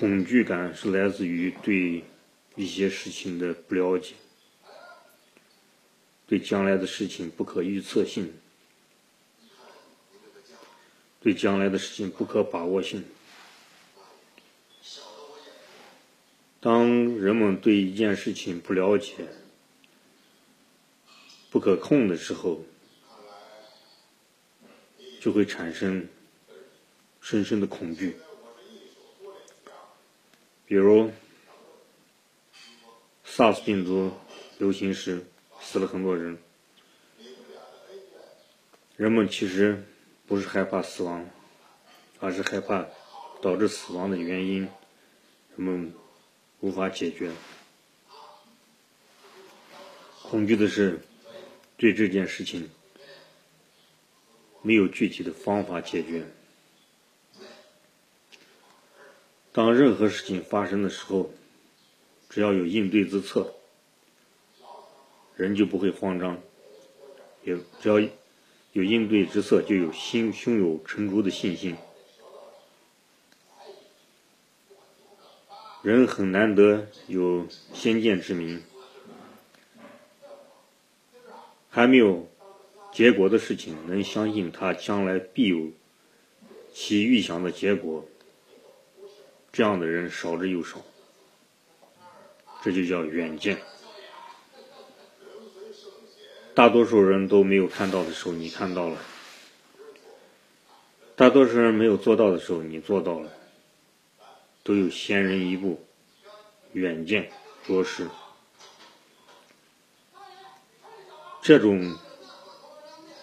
恐惧感是来自于对一些事情的不了解，对将来的事情不可预测性，对将来的事情不可把握性。当人们对一件事情不了解、不可控的时候，就会产生深深的恐惧。比如，SARS 病毒流行时死了很多人，人们其实不是害怕死亡，而是害怕导致死亡的原因，人们。无法解决，恐惧的是对这件事情没有具体的方法解决。当任何事情发生的时候，只要有应对之策，人就不会慌张；也只要有应对之策，就有心胸有成竹的信心。人很难得有先见之明，还没有结果的事情，能相信他将来必有其预想的结果，这样的人少之又少。这就叫远见。大多数人都没有看到的时候，你看到了；大多数人没有做到的时候，你做到了。都有先人一步，远见卓识。这种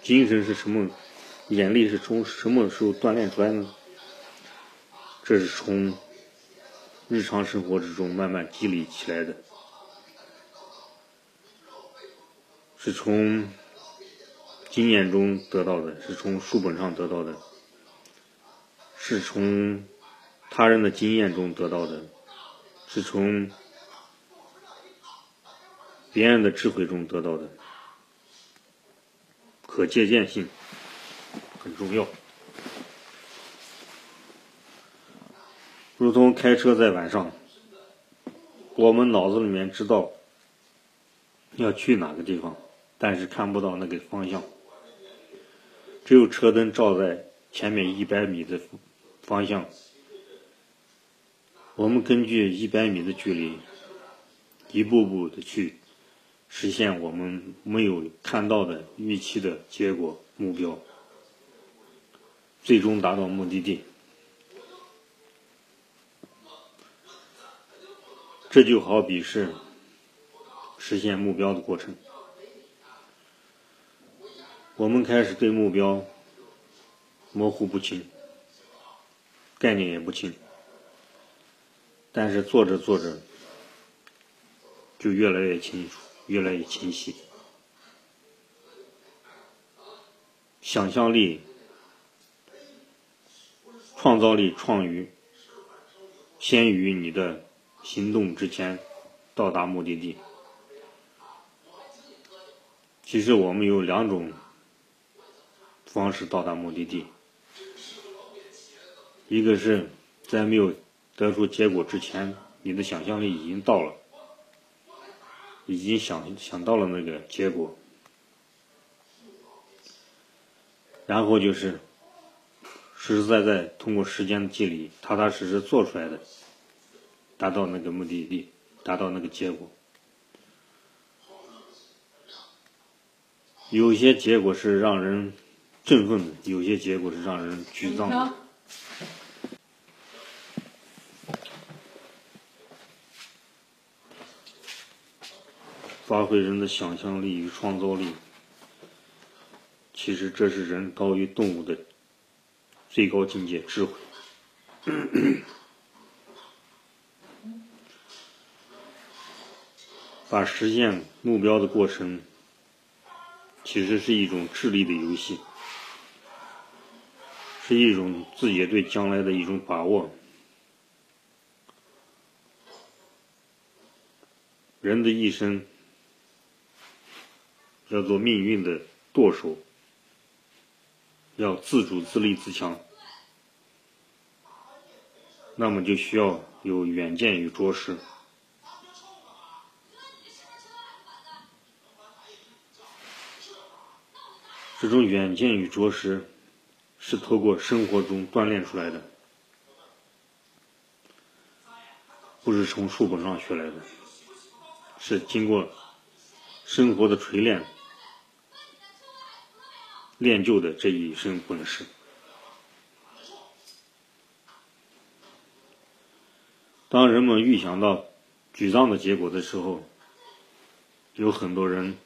精神是什么？眼力是从什么时候锻炼出来呢？这是从日常生活之中慢慢积累起来的，是从经验中得到的，是从书本上得到的，是从。他人的经验中得到的，是从别人的智慧中得到的，可借鉴性很重要。如同开车在晚上，我们脑子里面知道要去哪个地方，但是看不到那个方向，只有车灯照在前面一百米的方向。我们根据一百米的距离，一步步的去实现我们没有看到的预期的结果目标，最终达到目的地。这就好比是实现目标的过程。我们开始对目标模糊不清，概念也不清。但是做着做着，就越来越清楚，越来越清晰。想象力、创造力创于先于你的行动之前到达目的地。其实我们有两种方式到达目的地，一个是在没有。得出结果之前，你的想象力已经到了，已经想想到了那个结果，然后就是实实在在通过时间的积累，踏踏实实做出来的，达到那个目的地，达到那个结果。有些结果是让人振奋的，有些结果是让人沮丧的。发挥人的想象力与创造力，其实这是人高于动物的最高境界——智慧。把实现目标的过程，其实是一种智力的游戏，是一种自己对将来的一种把握。人的一生。要做命运的舵手，要自主自立自强。那么就需要有远见与卓识。这种远见与卓识是透过生活中锻炼出来的，不是从书本上学来的，是经过生活的锤炼练就的这一身本事。当人们预想到沮丧的结果的时候，有很多人。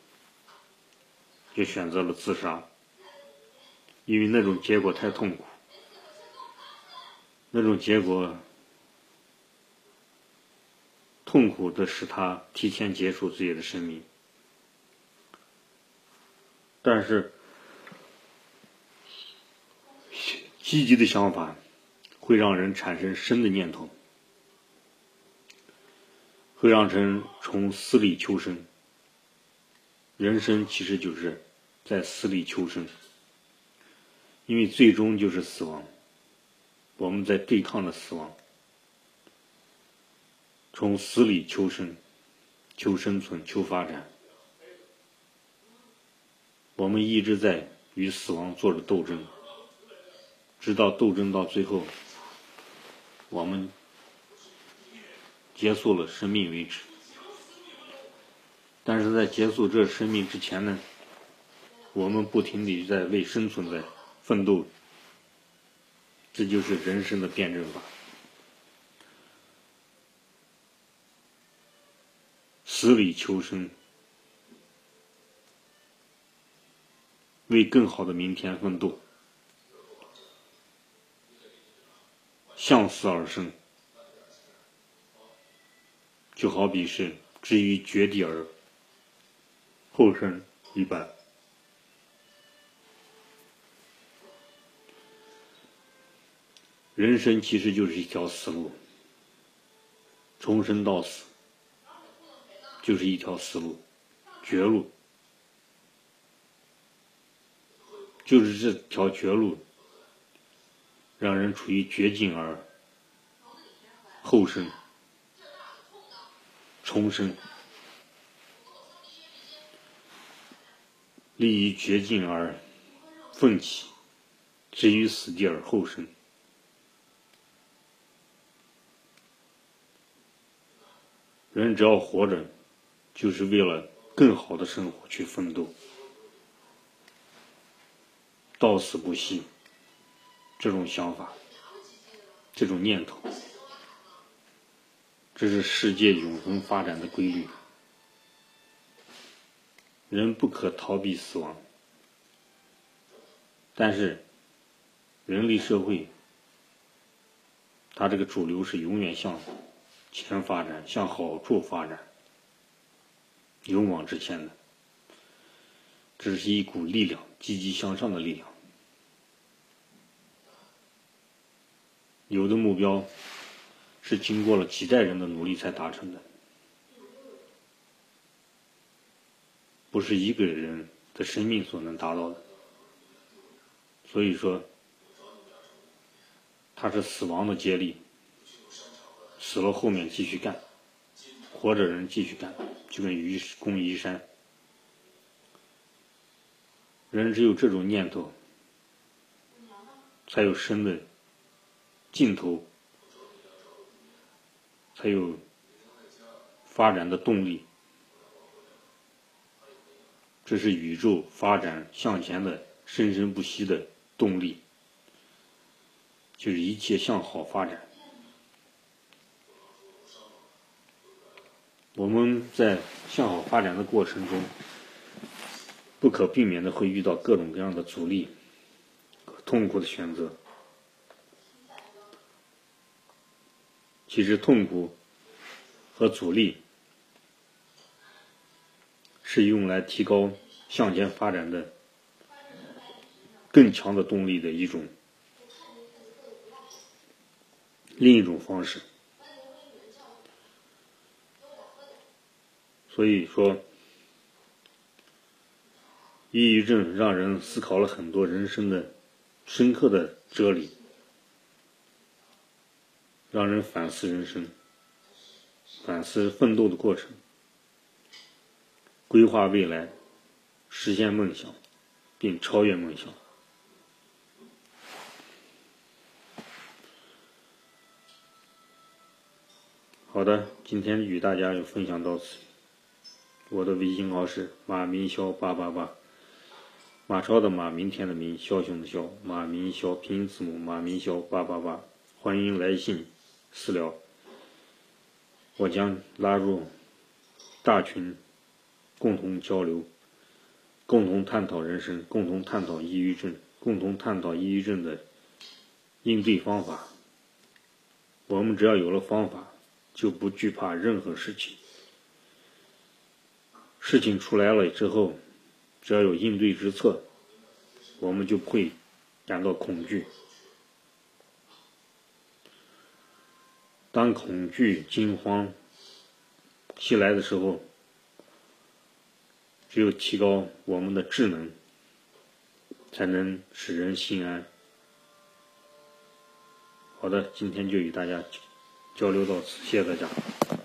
就选择了自杀，因为那种结果太痛苦，那种结果痛苦的使他提前结束自己的生命。但是，积极的想法会让人产生生的念头，会让人从死里求生。人生其实就是在死里求生，因为最终就是死亡。我们在对抗着死亡，从死里求生、求生存、求发展。我们一直在与死亡做着斗争，直到斗争到最后，我们结束了生命为止。但是在结束这生命之前呢，我们不停地在为生存在奋斗，这就是人生的辩证法。死里求生，为更好的明天奋斗，向死而生，就好比是置于绝地而。后生一般，人生其实就是一条死路，从生到死就是一条死路，绝路，就是这条绝路，让人处于绝境而后生，重生。立于绝境而奋起，至于死地而后生。人只要活着，就是为了更好的生活去奋斗，到死不息。这种想法，这种念头，这是世界永恒发展的规律。人不可逃避死亡，但是人类社会，它这个主流是永远向前发展，向好处发展，勇往直前的，这是一股力量，积极向上的力量。有的目标是经过了几代人的努力才达成的。不是一个人的生命所能达到的，所以说，他是死亡的接力，死了后面继续干，活着人继续干，就跟愚公移山，人只有这种念头，才有生的尽头，才有发展的动力。这是宇宙发展向前的生生不息的动力，就是一切向好发展。我们在向好发展的过程中，不可避免的会遇到各种各样的阻力、痛苦的选择。其实，痛苦和阻力。是用来提高向前发展的更强的动力的一种另一种方式。所以说，抑郁症让人思考了很多人生的深刻的哲理。让人反思人生，反思奋斗的过程，规划未来，实现梦想，并超越梦想。好的，今天与大家就分享到此。我的微信号是马明霄八八八，马超的马，明天的明，枭雄的枭，马明霄拼音字母马明霄八八八，欢迎来信私聊，我将拉入大群，共同交流，共同探讨人生，共同探讨抑郁症，共同探讨抑郁症的应对方法。我们只要有了方法。就不惧怕任何事情。事情出来了之后，只要有应对之策，我们就不会感到恐惧。当恐惧、惊慌袭来的时候，只有提高我们的智能，才能使人心安。好的，今天就与大家。交流到此，谢谢大家。